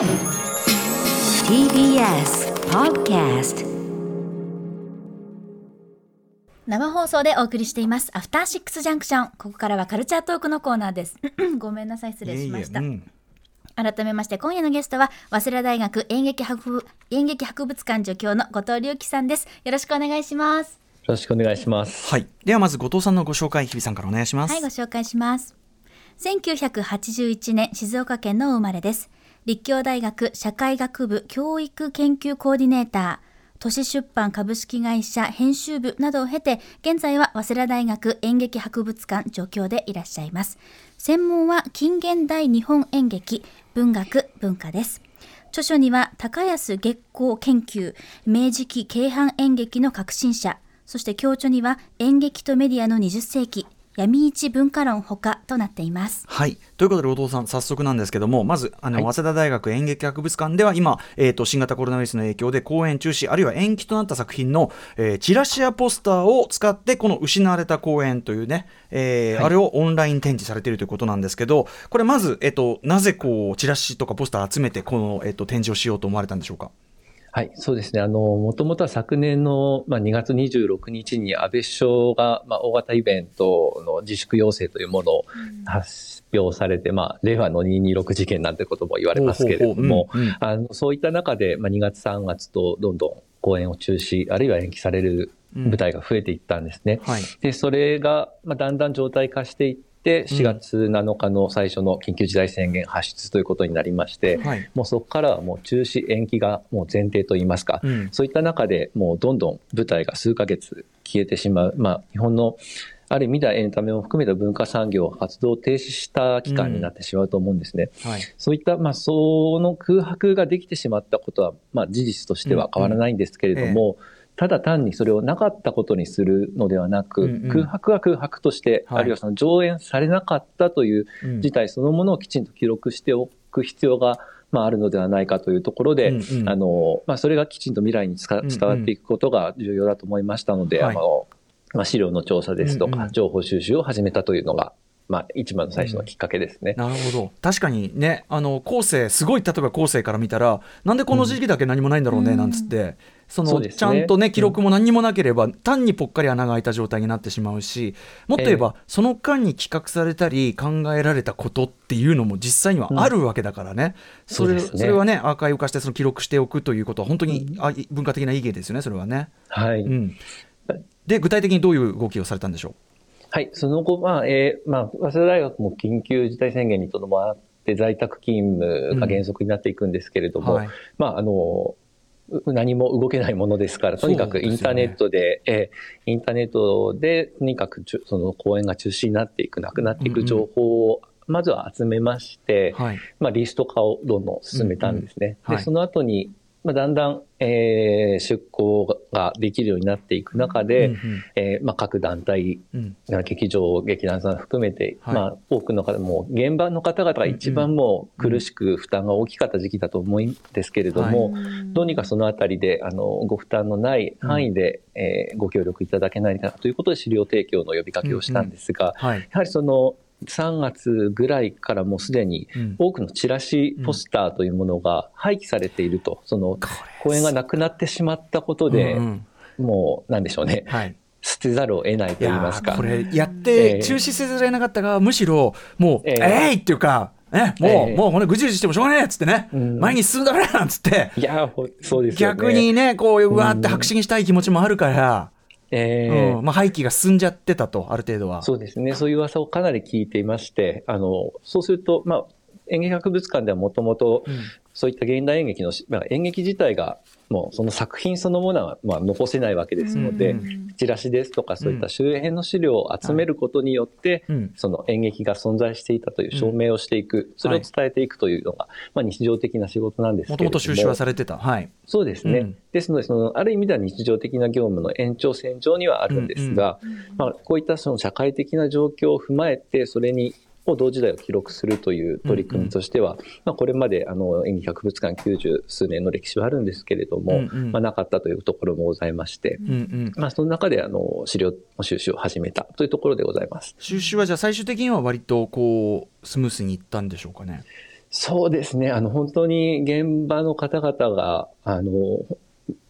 TBS Podcast 生放送でお送りしています。アフターシックスジャンクションここからはカルチャートークのコーナーです。ごめんなさい失礼しました。うん。改めまして今夜のゲストは早稲田大学演劇博物演劇博物館助教の後藤隆樹さんです。よろしくお願いします。よろしくお願いします。はい。ではまず後藤さんのご紹介、日比さんからお願いします。はいご紹介します。1981年静岡県のお生まれです立教大学社会学部教育研究コーディネーター都市出版株式会社編集部などを経て現在は早稲田大学演劇博物館助教でいらっしゃいます。専門は近現代日本演劇文学文化です。著書には高安月光研究明治期京阪演劇の革新者そして教著には演劇とメディアの20世紀闇市文化論ほかとなっていますはい。ということで、後藤さん、早速なんですけども、まず、あの、はい早稲田大学演劇博物館では、今、えっ、と、新型コロナウイルスの影響で公演中止、あるいは延期となった作品の、えーチラシやポスターを使って、この失われた公演というね、えーはいあれをオンライン展示されているということなんですけど、これ、まず、えっ、と、なぜ、こう、チラシとかポスター集めて、この、えっ、と、展示をしようと思われたんでしょうか？はい、そうですね。あの、もともとは昨年の、まあ、2月26日に安倍首相が、まあ、大型イベントの自粛要請というものを発表されて、まあ、令和の226事件なんてことも言われますけれども、あの、そういった中で、まあ、2月3月とどんどん公演を中止、あるいは延期される舞台が増えていったんですね。はい。で、それが、まあ、だんだん状態化していって、4月7日の最初の緊急事態宣言発出ということになりまして、はい。もうそこからはもう中止延期がもう前提といいますか、うん。そういった中でもうどんどん舞台が数ヶ月消えてしまう、まあ、日本のある意味ではエンタメを含めた文化産業活動を停止した期間になってしまうと思うんですね。はい。そういった、まあ、その空白ができてしまったことは、まあ、事実としては変わらないんですけれども、ただ単にそれをなかったことにするのではなく、うんうん。空白は空白として、はい。あるいはその上演されなかったといううん。事態そのものをきちんと記録しておく必要が、まあ、あるのではないかというところで、うんうん。あのまあ、それがきちんと未来に伝わっていくことが重要だと思いましたので、はい。あのまあ、資料の調査ですとか、うんうん。情報収集を始めたというのが、まあ、一番の最初のきっかけですね。なるほど。確かにねあの後世すごい例えば後世から見たらなんでこの時期だけ何もないんだろうね、うん。なんつってそうですね。ちゃんとね記録も何にもなければ、単にぽっかり穴が開いた状態になってしまうしもっと言えば、その間に企画されたり考えられたことっていうのも実際にはあるわけだからね、それそうですね。それはねアーカイブ化してその記録しておくということは本当に、あ文化的な意義ですよねそれはね。はい、うん、で具体的にどういう動きをされたんでしょはい、その後、まあ、えーまあ、早稲田大学も緊急事態宣言にとどまって在宅勤務が原則になっていくんですけれども、うはい。まあ、あの、う何も動けないものですから、とにかくインターネットで、えーインターネットで、とにかくその公演が中止になっていく、なくなっていく情報を、まずは集めまして、はい。まあ、リスト化をどんどん進めたんですね。うんうん。はい。で、その後に、まあ、だんだん、えー出向ができるようになっていく中で、うんうんえーまあ、各団体うん。劇場、劇団さん含めて、はい。まあ、多くの方も、現場の方々が一番もう苦しく負担が大きかった時期だと思うんですけれども、どうにかそのあたりで、あの、ご負担のない範囲で、えーご協力いただけないかということで資料提供の呼びかけをしたんですが、はい。やはりその3月ぐらいからもうすでにうん。多くのチラシ、ポスターというものが廃棄されていると、その公演がなくなってしまったことで、うんうん。もうなんでしょうね、はい。捨てざるを得ないとい言いますか。これやっえてえ中止せざるを得なかったがむしろもうええ。えっていうかえもう、ええ。もうこれぐじぐじしてもしょうがねえっつってね、うん。前に進んだからなんつって。いやそうですよね。逆にねこううわーって白紙にしたい気持ちもあるから、ええうんまあ、廃棄が進んじゃってたとある程度は。そうですね。そういう噂をかなり聞いていまして、あの、そうすると、まあ、演劇博物館ではもともとうんそういった現代演劇のし、まあ、演劇自体がもうその作品そのものはまあ残せないわけですので、うんチラシですとかそういった周辺の資料を集めることによって、うんその演劇が存在していたという証明をしていく、それを伝えていくというのが、まあ、日常的な仕事なんですけれども。もと収集はされてた。はい。そうですね。うんですので、その、ある意味では日常的な業務の延長線上にはあるんですが、まあ、こういったその社会的な状況を踏まえて、それに、を同時代を記録するという取り組みとしては、まあ、これまであの演技博物館90数年の歴史はあるんですけれども、うんうんまあ、なかったというところもございまして、うんうん。まあ、その中であの資料の収集を始めたというところでございます。収集はじゃあ最終的には割とこうスムースにいったんでしょうかね。そうですね。あの、本当に現場の方々が、あの、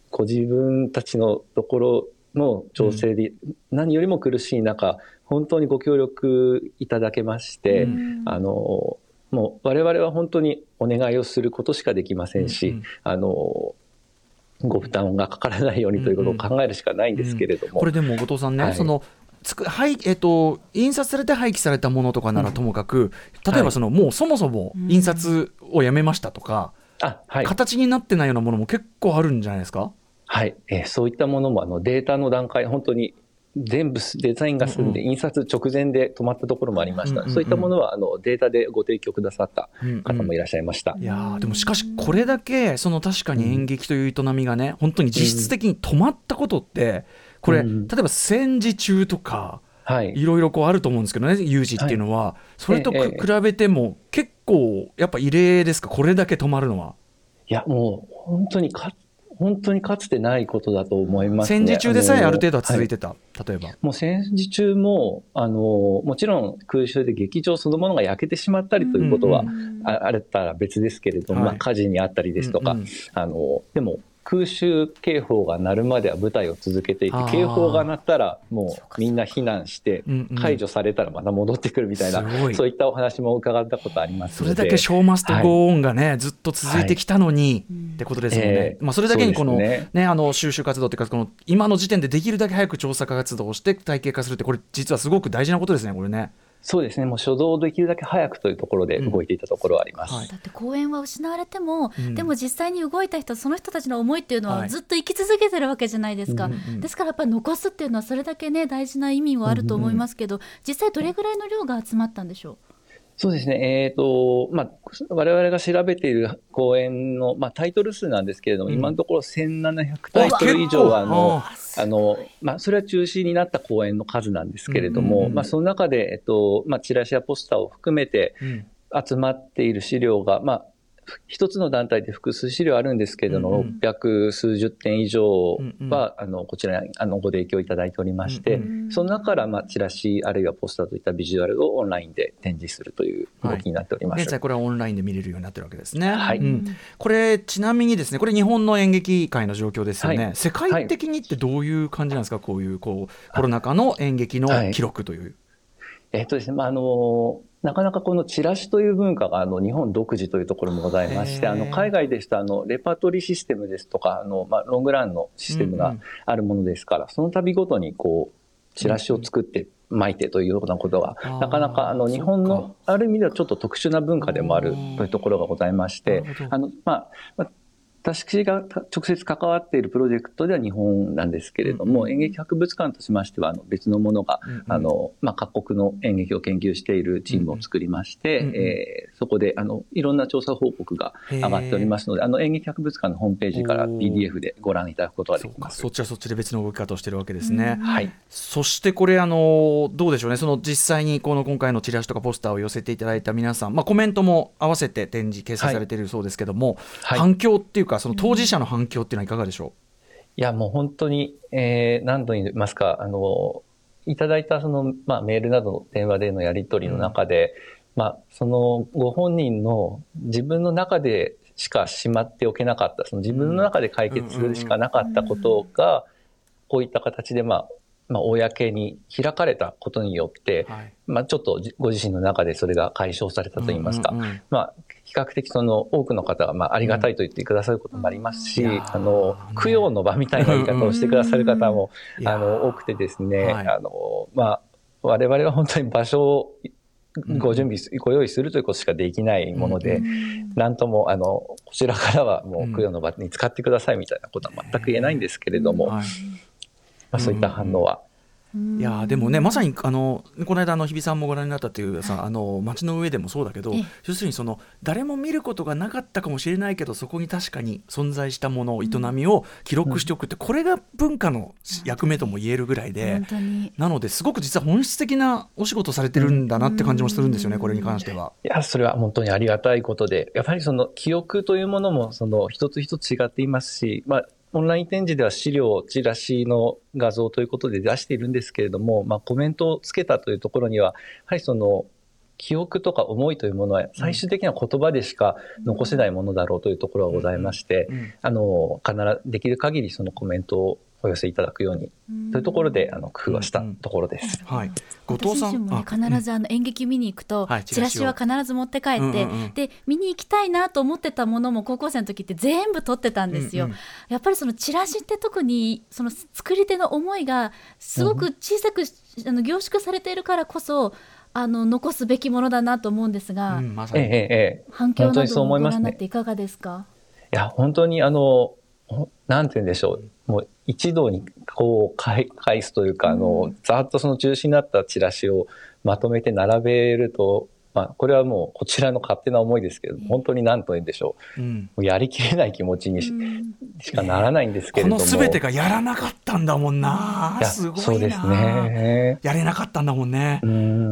ご自分たちのところの調整で何よりも苦しい中、本当にご協力いただけまして、うん。あの、もう我々は本当にお願いをすることしかできませんし、うんうん。あの、ご負担がかからないようにということを考えるしかないんですけれども。これでも後藤さんね、はい。そのつくはいえっと印刷されて廃棄されたものとかならともかく、例えばその、もうそもそも印刷をやめましたとか、あ、はい。形になってないようなものも結構あるんじゃないですか？はい、えーそういったものもあのデータの段階、本当に全部デザインが済んで、うん印刷直前で止まったところもありました、うんうんうん。そういったものはあのデータでご提供くださった方もいらっしゃいました。いやーでもしかしこれだけその確かに演劇という営みがね本当に実質的に止まったことってこれ、うん例えば戦時中とかはい、いろいろこうあると思うんですけどね有事っていうのは、それとくええ比べても結構やっぱ異例ですか？これだけ止まるのは。いや、もう本当にか、本当にかつてないことだと思いますね。戦時中でさえある程度は続いててた、例えば。もう戦時中も、あの、もちろん空襲で劇場そのものが焼けてしまったりということは、あれたら別ですけれども、はいまあ、火事にあったりですとか、うんうんあの、でも空襲警報が鳴るまでは舞台を続けていて警報が鳴ったらもうみんな避難して解除されたらまた戻ってくるみたいな、そういったお話も伺ったことありますそ。れだけショーマストゴーオンがね、ずっと続いてきたのに、うんってことですもんね。ええまあ、それだけにこのそうですねあの収集活動っていうかこの今の時点でできるだけ早く調査活動をして体系化するってこれ実はすごく大事なことですねこれね。そうですね、もう初動をできるだけ早くというところで動いていたところはあります。うんはい。だって公演は失われても、うん。でも実際に動いた人その人たちの思いっていうのははい。ずっと生き続けてるわけじゃないですか、うんうんですからやっぱり残すっていうのはそれだけね大事な意味はあると思いますけど、実際どれぐらいの量が集まったんでしょそうですね、えっ、と、まあ、我々が調べている公演の、まあ、タイトル数なんですけれども、うん。今のところ1700タイトル以上は、あの、ああの、まあ、それは中止になった公演の数なんですけれども、うんうんうん。まあ、その中で、えっと、まあ、チラシやポスターを含めてうん。集まっている資料が、まあ、一つの団体で複数資料あるんですけれども、うんうん。600数十点以上は、あの、こちらに、あの、ご提供いただいておりまして、うんうその中から、まあ、チラシ、あるいはポスターといったビジュアルをオンラインで展示するという動きになっております。現在これはオンラインで見れるようになってるわけですね。はい。うん。これちなみにですねこれ日本の演劇界の状況ですよね、はい。世界的にってどういう感じなんですか？こういうこうコロナ禍の演劇の記録という。えっとですね、まあ、あの、なかなかこのチラシという文化があの日本独自というところもございまして、あの海外ですとあのレパートリーシステムですとか、あのまあ、ロングランのシステムがうんうん。あるものですから、その度ごとにこう、チラシを作って巻いてというようなことが、なかなかあの日本のある意味ではちょっと特殊な文化でもあるというところがございましてあの、まあ、まあ私が直接関わっているプロジェクトでは日本なんですけれども、うん演劇博物館としましてはあの別のものがうんうん。あの、まあ、各国の演劇を研究しているチームを作りまして、うんうんえーそこで、あの、いろんな調査報告が上がっておりますので、あの、演劇博物館のホームページから PDF でご覧いただくことができます。そっちはそっちで別の動き方をしてるわけですね。うん。はい。そしてこれあのどうでしょうね。その実際にこの今回のチラシとかポスターを寄せていただいた皆さん、まあ、コメントも合わせて展示掲載されているそうですけども、はい。反響っていうかその当事者の反響っていうのはいかがでしょいや、もう本当に、えー何度言いますか、あの、いただいたその、まあ、メールなどの電話でのやり取りの中で、まあ、そのご本人の自分の中でしかしまっておけなかった、その自分の中で解決するしかなかったことが、こういった形で、まあ、まあ、公に開かれたことによってう、、はい、まあ、ちょっとじご自身の中でそれが解消されたといいますか、うんうんうん。まあ、比較的その多くの方がまあありがたいと言ってくださることもありますし、うん。あの供養の場みたいな言い方をしてくださる方もいやー。あの多くてですね、はい。あのまあ、我々は本当に場所をご準備す、ご用意するということしかできないもので、うん。なんともあのこちらからはもう供養の場に使ってくださいみたいなことは全く言えないんですけれども、はいまあ、そういった反応は。いやーでもねまさにあのこの間あの日比さんもご覧になったっていうさあの街の上でもそうだけどええ。要するにその誰も見ることがなかったかもしれないけどそこに確かに存在したもの営みを記録しておくって、これが文化の役目とも言えるぐらいで、本当に。なのですごく実は本質的なお仕事されてるんだなって感じもするんですよね、これに関しては。いや、それは本当にありがたいことで、やっぱりその記憶というものもその一つ一つ違っていますし、まあ、オンライン展示では資料、チラシの画像ということで出しているんですけれども、まあ、コメントをつけたというところには、やはりその、記憶とか思いというものは最終的には言葉でしか残せないものだろうというところがございまして、あの必ずできる限りそのコメントをお寄せいただくようにというところであの工夫はしたところです。はい。後藤さん、もね、あ必ずあの演劇見に行くと、はいチラシは必ず持って帰って、うんうんうんで見に行きたいなと思ってたものも高校生の時って全部取ってたんですよ。うんうんやっぱりそのチラシって特にその作り手の思いがすごく小さく、あの凝縮されているからこそあの残すべきものだなと思うんですが、うんまさに。ええええええ反響などをご覧思いますねになっていかがですか？いや、本当にあの、ほなんて言うんでしょう。もう一度にこう返返すというか、あの、ざーっとその中心になったチラシをまとめて並べると、まあ、これはもうこちらの勝手な思いですけれども、本当に何と言うんでしょうん。う。もうやりきれない気持ちにし,、うんしかならないんですけこれども。のすべてがやらなかったんだもんな。すごいな。そうですね。やれなかったんだもんねう。ん。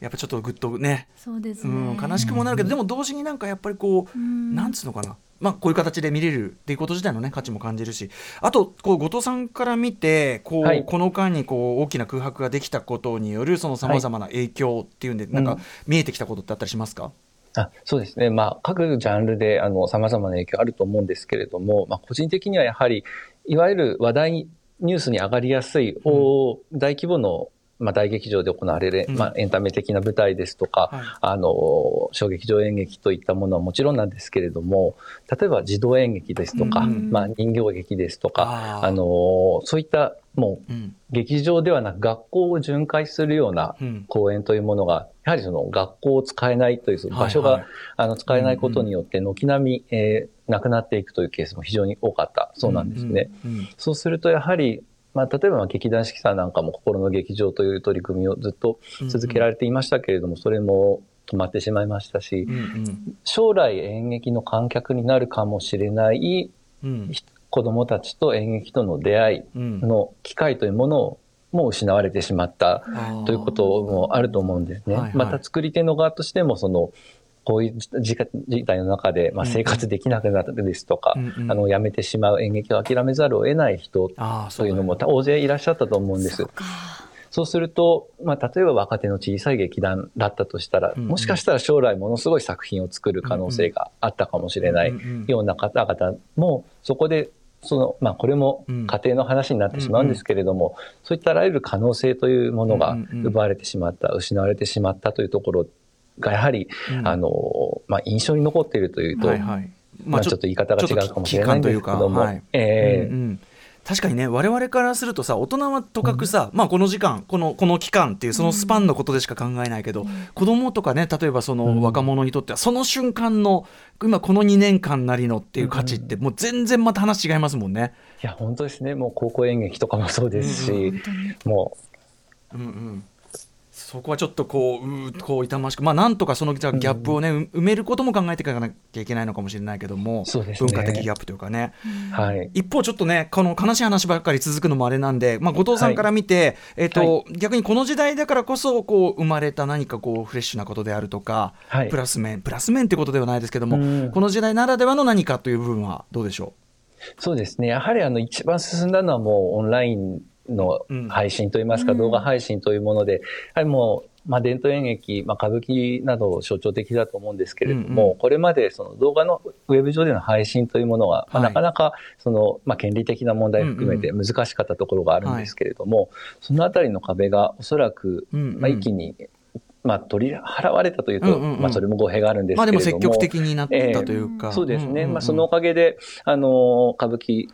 やっぱちょっとグッとね、そうですね、うん、悲しくもなるけど、でも同時になんかやっぱりこう、うんなんつうのかな。まあ、こういう形で見れるっていうこと自体のね価値も感じるしあとこう後藤さんから見てこう、はい。この間にこう大きな空白ができたことによるそのさまざまな影響っていうんで、なんかうん。見えてきたことってあったりしますか、あそうですね、まあ、各ジャンルでさまざまな影響あると思うんですけれども、まあ、個人的にはやはりいわゆる話題ニュースに上がりやすい、大大規模の、まあ、大劇場で行われる、うん。まあ、エンタメ的な舞台ですとか、はい。あの小劇場演劇といったものはもちろんなんですけれども例えば児童演劇ですとか、うん。まあ、人形劇ですとかあのそういったもううん。劇場ではなく学校を巡回するようなうん。公演というものが、やはりその学校を使えないという場所が、はい。はいあの使えないことによって軒並み、えーなくなっていくというケースも非常に多かったそうなんですね。うんうん。そうするとやはり、まあ、例えばまあ劇団四季さんなんかも心の劇場という取り組みをずっと続けられていましたけれども、それも止まってしまいましたし、うんうん。将来演劇の観客になるかもしれないうん。子供たちと演劇との出会いうん。の機会というものをもう失われてしまったということもあると思うんですね。また作り手の側としてもそのこういう事事態の中で、まあ、うん。生活できなくなったですとか、うんうん。あの辞めてしまう演劇を諦めざるを得ない人というのもだ大勢いらっしゃったと思うんです。か。そうすると、まあ、例えば若手の小さい劇団だったとしたら、もしかしたら将来ものすごい作品を作る可能性があったかもしれないような方々も、そこで、その、まあ、これもうん。家庭の話になってしまうんですけれども、そういったあらゆる可能性というものが奪われてしまった、失われてしまったというところが、やはり、うん。あの、まあ、印象に残っているというと、はいはい。まあ、ちょっと言い方が違うかもしれないんですけども、確かにね我々からするとさ大人はとかくさ、まあこの時間このこの期間っていうそのスパンのことでしか考えないけど、子供とかね例えばその若者にとってはその瞬間の今この2年間なりのっていう価値ってもう全然また話違いますもんね。いや、本当ですね。もう高校演劇とかもそうですし、本当に。もうんうんそこはちょっとこううーこう痛ましくまあなんとかそのじゃあギャップをね、う埋めることも考えていかなきゃいけないのかもしれないけども、ね。文化的ギャップというかね。う、はい。一方ちょっとねこの悲しい話ばっかり続くのもあれなんで、まあ、後藤さんから見て、えっと逆にこの時代だからこそこう生まれた何かこうフレッシュなことであるとか、はい。プラス面プラス面ってことではないですけども、うん。この時代ならではの何かという部分はどうでしょそうですね。やはりあの一番進んだのはもうオンラインの配信といいますか、うん。動画配信というもので、やはりもう、まあ、伝統演劇、まあ、歌舞伎など象徴的だと思うんですけれども、うんうこれまでその動画のウェブ上での配信というものは、まあはいなかなかその、まあ、権利的な問題含めて難しかったところがあるんですけれども、そのあたりの壁がおそらく、うんうん。まあ、一気に、まあ、取り払われたというと、うんうんうん。まあ、それも語弊があるんですう、まあ、けれども。でも積極的になったというか、そうですね。んんんまあ、そのおかげで、あの、歌舞伎、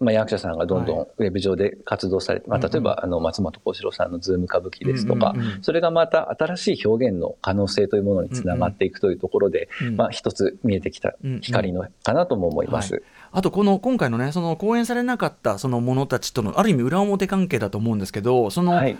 まあ、役者さんがどんどはんウェブ上で活動されて、まあ、例えば、あの、松本幸四郎さんのズーム歌舞伎ですとかそれがまた新しい表現の可能性というものにつながっていくというところでうん、まあ、一つ見えてきた光のかなとも思います。はいあとこの今回のねその公演されなかったそのものたちとのある意味裏表関係だと思うんですけどその、はい。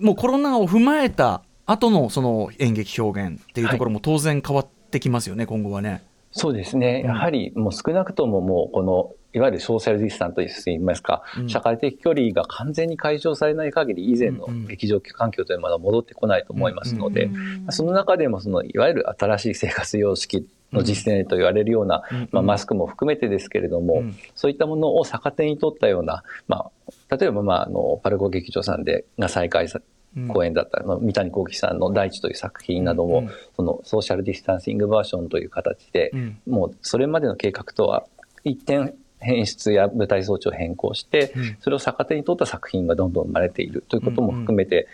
もうコロナを踏まえた後のその演劇表現っていうところも当然変わってきますよね、今後はね。そうですね。やはり、もう少なくとももう、この、いわゆるソーシャルディスタントといいますか、うん。社会的距離が完全に解消されない限り、以前の劇場環境というものは戻ってこないと思いますので、うんその中でもそのいわゆる新しい生活様式の実践と言われるような、うんまあ、マスクも含めてですけれども、うん。そういったものを逆手に取ったような、まあ、例えば、まあ、あのパルコ劇場さんでが再開さ公演だった、まあ三谷幸喜さんの「大地」という作品なども、うんそのソーシャルディスタンシングバージョンという形で、うん。もうそれまでの計画とは一点演出や舞台装置を変更して、うん。それを逆手に取った作品がどんどん生まれているということも含めて、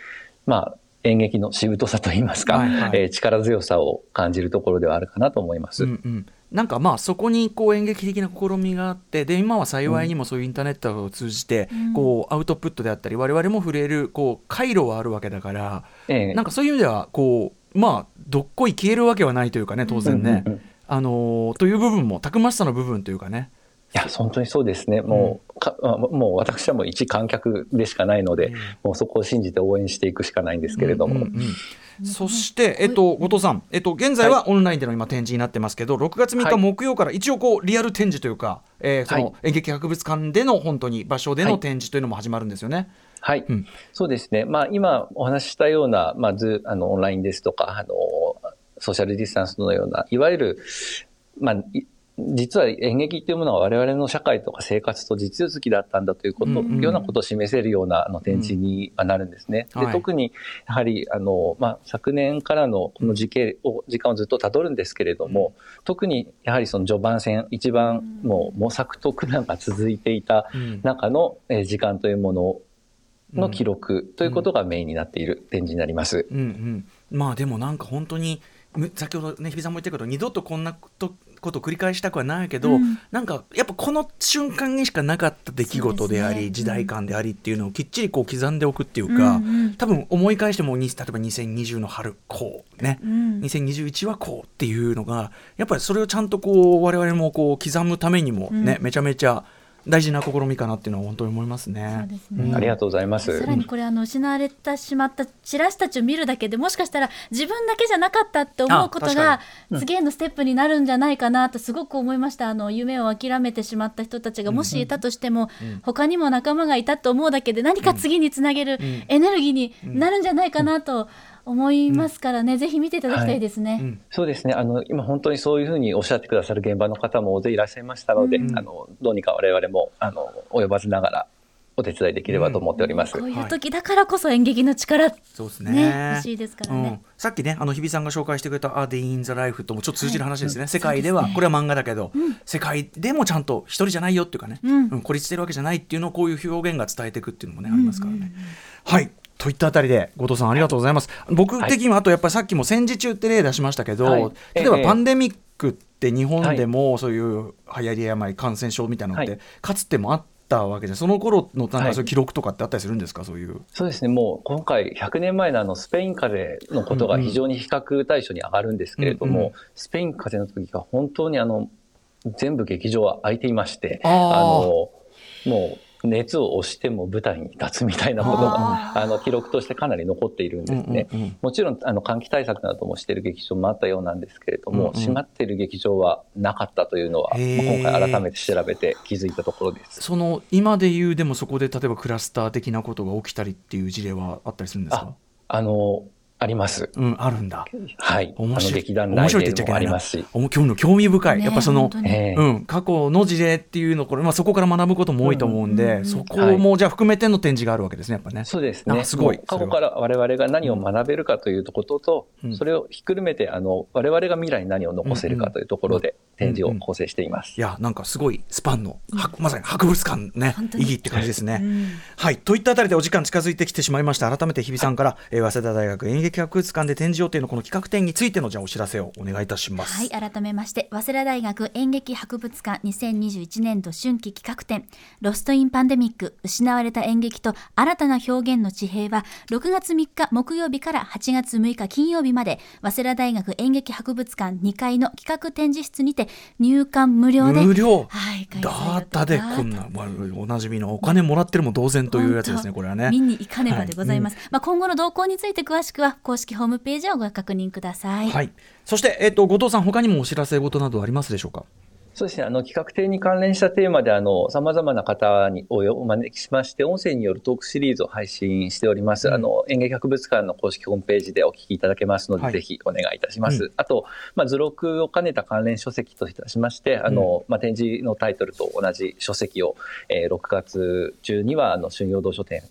まあ演劇のしぶとさといいますか、はいはい。えー力強さを感じるところではあるかなと思います。うんうん、なんかまあそこにこう演劇的な試みがあってで今は幸いにもそういうインターネットを通じてこうアウトプットであったり我々も触れるこう回路はあるわけだからええ。なんかそういう意味ではこうまあどっこい消えるわけはないというかね当然ね、うんうんうん。あのーという部分もたくましさの部分というかね。いや、本当にそうですね。もう、かあもう私はもう一観客でしかないので、もうそこを信じて応援していくしかないんですけれども。うんうんうん。そして、えっと、後藤さん、えっと、現在はオンラインでの今展示になってますけど、6月3日はい木曜から一応こうリアル展示というか、えーそはい。の演劇博物館での本当に場所でのはい展示というのも始まるんですよね。はい、うん。そうですね。まあ、今お話ししたような、まず、あの、オンラインですとか、あの、ソーシャルディスタンスのような、いわゆる、まあ、い実は演劇っていうものは我々の社会とか生活と地続きだったんだということ、うんうん。ようなことを示せるようなあの展示にはなるんですね。はい。で特にやはりあの、まあ、昨年からのこの時系を時間をずっとたどるんですけれども、特にやはりその序盤戦一番もう模索と苦難が続いていたうん。中のえー時間というものの記録ということがメインになっている展示になります。うんうん、まあでもなんか本当にむ先ほどね日比さんも言ったけど二度とこんなことことを繰り返したくはないけど、うん。なんかやっぱこの瞬間にしかなかった出来事でありね。時代感でありっていうのをきっちりこう刻んでおくっていうか、うんうん。多分思い返してもに例えば2020の春こうね、うん。2021はこうっていうのがやっぱりそれをちゃんとこう我々もこう刻むためにもね、うん。めちゃめちゃ大事な試みかなっていうのは本当に思いますね。そうですね。ん。ありがとうございます。さらにこれあの失われてしまったチラシたちを見るだけでもしかしたら自分だけじゃなかったって思うことあが確次へのステップになるんじゃないかなとすごく思いました。あの夢を諦めてしまった人たちがもしいたとしても、他にも仲間がいたと思うだけで何か次につなげるエネルギーになるんじゃないかなと思いますからね、ぜひ見ていただきたいですね。うん。そうですね。あの、今本当にそういうふうにおっしゃってくださる現場の方も大勢いらっしゃいましたので、うん。あの、どうにか我々も、あの、及ばずながらお手伝いできればと思っております。こういう時だからこそ演劇の力、そうですね。ね欲しいですからね。うん、さっきねあの日比さんが紹介してくれた「A Day in the Life」ともちょっと通じる話ですね、はい。世界では。ね。これは漫画だけど、世界でもちゃんと一人じゃないよっていうかね、うん。孤立してるわけじゃないっていうのをこういう表現が伝えていくっていうのもね、ありますからね。はいといったあたりで後藤さんありがとうございます。僕的にはあとやっぱりさっきも戦時中って例出しましたけど、はい。例えばええ。パンデミックって日本でもそういう流行り病感染症みたいなのって、はい。かつてもあったわけじゃん。その頃のなんはいかそういう記録とかってあったりするんですか？そういう。そうですね。もう今回100年前のあのスペイン風邪のことが非常に比較対象に上がるんですけれども、うんうん。スペイン風邪の時が本当にあの、全部劇場は空いていまして、あー。の、もう熱を押しても舞台に立つみたいなことあが、あの、記録としてかなり残っているんですね。うんうんうん。もちろん、あの、換気対策などもしている劇場もあったようなんですけれども、うんうん。閉まっている劇場はなかったというのは、今回改めて調べて気づいたところです。その今で言うでもそこで例えばクラスター的なことが起きたりっていう事例はあったりするんですか？あの、あります。うんあるんだ。はい。面白い。劇団面白いって内でもあ言っちゃいけないな。りますし。興味興味深い、ねやっぱそのうん、過去の事例っていうのこれ、まあ、そこから学ぶことも多いと思うんで、そこもじゃあ含めての展示があるわけですねやっぱね。そうですね。あすごい。過去から我々が何を学べるかということと、うん。それをひっくるめて、あの、我々が未来に何を残せるかというところで展示を構成しています。いやなんかすごいスパンの、はまさに博物館ね意義って感じですね。うん。はい。といったあたりでお時間近づいてきてしまいました。改めて日比さんから、えー早稲田大学演劇博物館で展示予定のこの企画展についてのじゃあお知らせをお願いいたします。はい改めまして早稲田大学演劇博物館2021年度春季企画展「ロスト・イン・パンデミック失われた演劇と新たな表現の地平」は6月3日木曜日から8月6日金曜日まで早稲田大学演劇博物館2階の企画展示室にて入館無料で無料？はい開催ダータでこんなおなじみのお金もらってるも同然というやつですねこれはね。見に行かねばでございます、まあ、今後の動向について詳しくは公式ホームページをご確認ください、はい、そして、えっと後藤さん他にもお知らせ事などありますでしょうか？そうですね。あの、企画展に関連したテーマで、あの、様々な方におお招きしまして、音声によるトークシリーズを配信しております。うんあの、演劇博物館の公式ホームページでお聞きいただけますので、はいぜひお願いいたします。うあと、まあ、図録を兼ねた関連書籍といたしまして、あの、まあ、展示のタイトルと同じ書籍を、えー6月中には、あの、春陽堂書店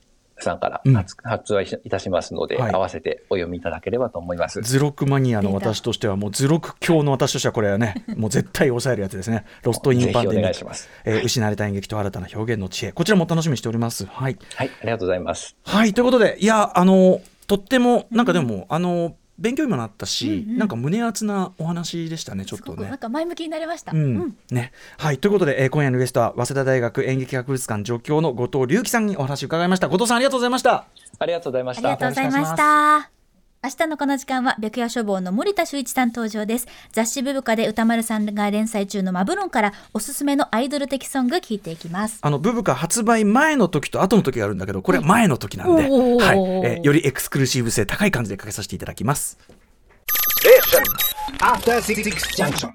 さんからうん。発,、発売いたしますので、はい。合わせてお読みいただければと思います。図録マニアの私としてはもう図録教の私としてはこれはね もう絶対抑えるやつですね。ロストインパンデミック。えー失われた演劇と新たな表現の知恵。こちらも楽しみにしております。はい。はい、ありがとうございます。はいということでいやあのとってもなんかでも、あの勉強にもなったし、うんうん。なんか胸熱なお話でしたねちょっとね。すごくなんか前向きになりました。うん。ね。はい、ということで、えー今夜のゲストは早稲田大学演劇博物館助教の後藤隆樹さんにお話を伺いました。後藤さんありがとうございました。ありがとうございましありがた。とうございました。明日のこの時間は白夜書房の森田修一さん登場です。雑誌ブブカで歌丸さんが連載中のマブロンからおすすめのアイドル的ソング聞いていきます。あのブブカ発売前の時と後の時があるんだけどこれは前の時なんで、おーはいえーよりエクスクルーシブ性高い感じでかけさせていただきます After Six Junction.